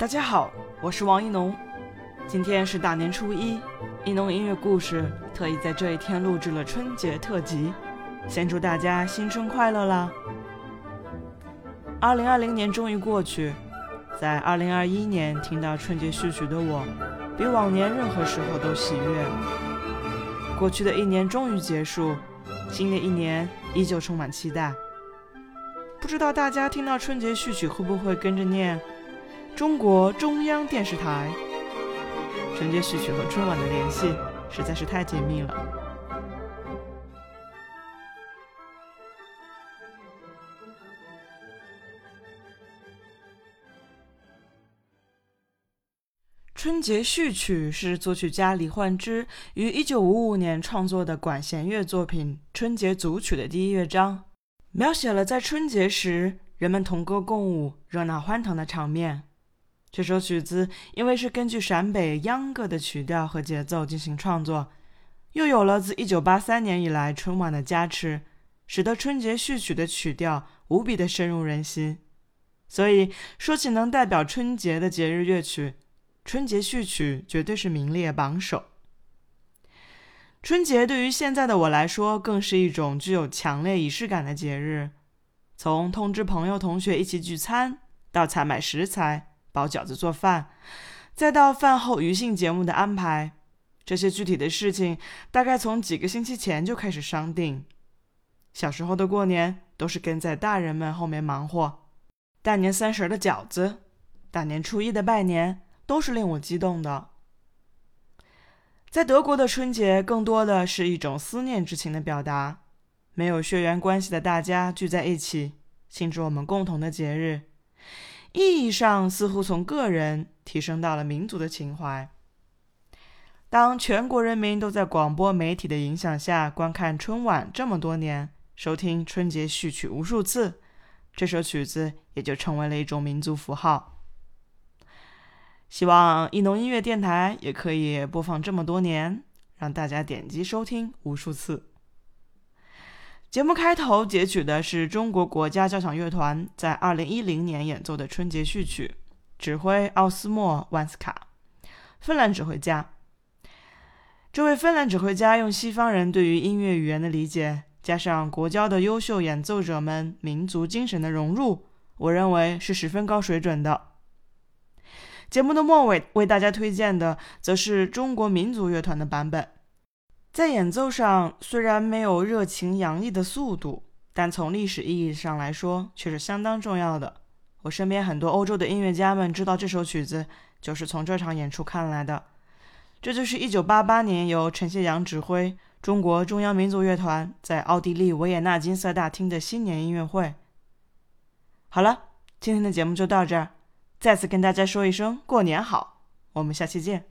大家好，我是王一农。今天是大年初一，一农音乐故事特意在这一天录制了春节特辑，先祝大家新春快乐啦！二零二零年终于过去，在二零二一年听到春节序曲的我，比往年任何时候都喜悦。过去的一年终于结束，新的一年依旧充满期待。不知道大家听到春节序曲会不会跟着念“中国中央电视台”？春节序曲和春晚的联系实在是太紧密了。春节序曲是作曲家李焕之于1955年创作的管弦乐作品《春节组曲》的第一乐章。描写了在春节时人们同歌共舞、热闹欢腾的场面。这首曲子因为是根据陕北秧歌的曲调和节奏进行创作，又有了自1983年以来春晚的加持，使得春节序曲的曲调无比的深入人心。所以说起能代表春节的节日乐曲，春节序曲绝对是名列榜首。春节对于现在的我来说，更是一种具有强烈仪式感的节日。从通知朋友、同学一起聚餐，到采买食材、包饺子、做饭，再到饭后娱乐节目的安排，这些具体的事情，大概从几个星期前就开始商定。小时候的过年，都是跟在大人们后面忙活。大年三十的饺子，大年初一的拜年，都是令我激动的。在德国的春节，更多的是一种思念之情的表达。没有血缘关系的大家聚在一起，庆祝我们共同的节日，意义上似乎从个人提升到了民族的情怀。当全国人民都在广播媒体的影响下观看春晚这么多年，收听春节序曲无数次，这首曲子也就成为了一种民族符号。希望艺农音乐电台也可以播放这么多年，让大家点击收听无数次。节目开头截取的是中国国家交响乐团在2010年演奏的春节序曲，指挥奥斯莫·万斯卡，芬兰指挥家。这位芬兰指挥家用西方人对于音乐语言的理解，加上国交的优秀演奏者们民族精神的融入，我认为是十分高水准的。节目的末尾为大家推荐的，则是中国民族乐团的版本。在演奏上虽然没有热情洋溢的速度，但从历史意义上来说却是相当重要的。我身边很多欧洲的音乐家们知道这首曲子，就是从这场演出看来的。这就是1988年由陈谢阳指挥中国中央民族乐团在奥地利维也纳金色大厅的新年音乐会。好了，今天的节目就到这儿。再次跟大家说一声过年好，我们下期见。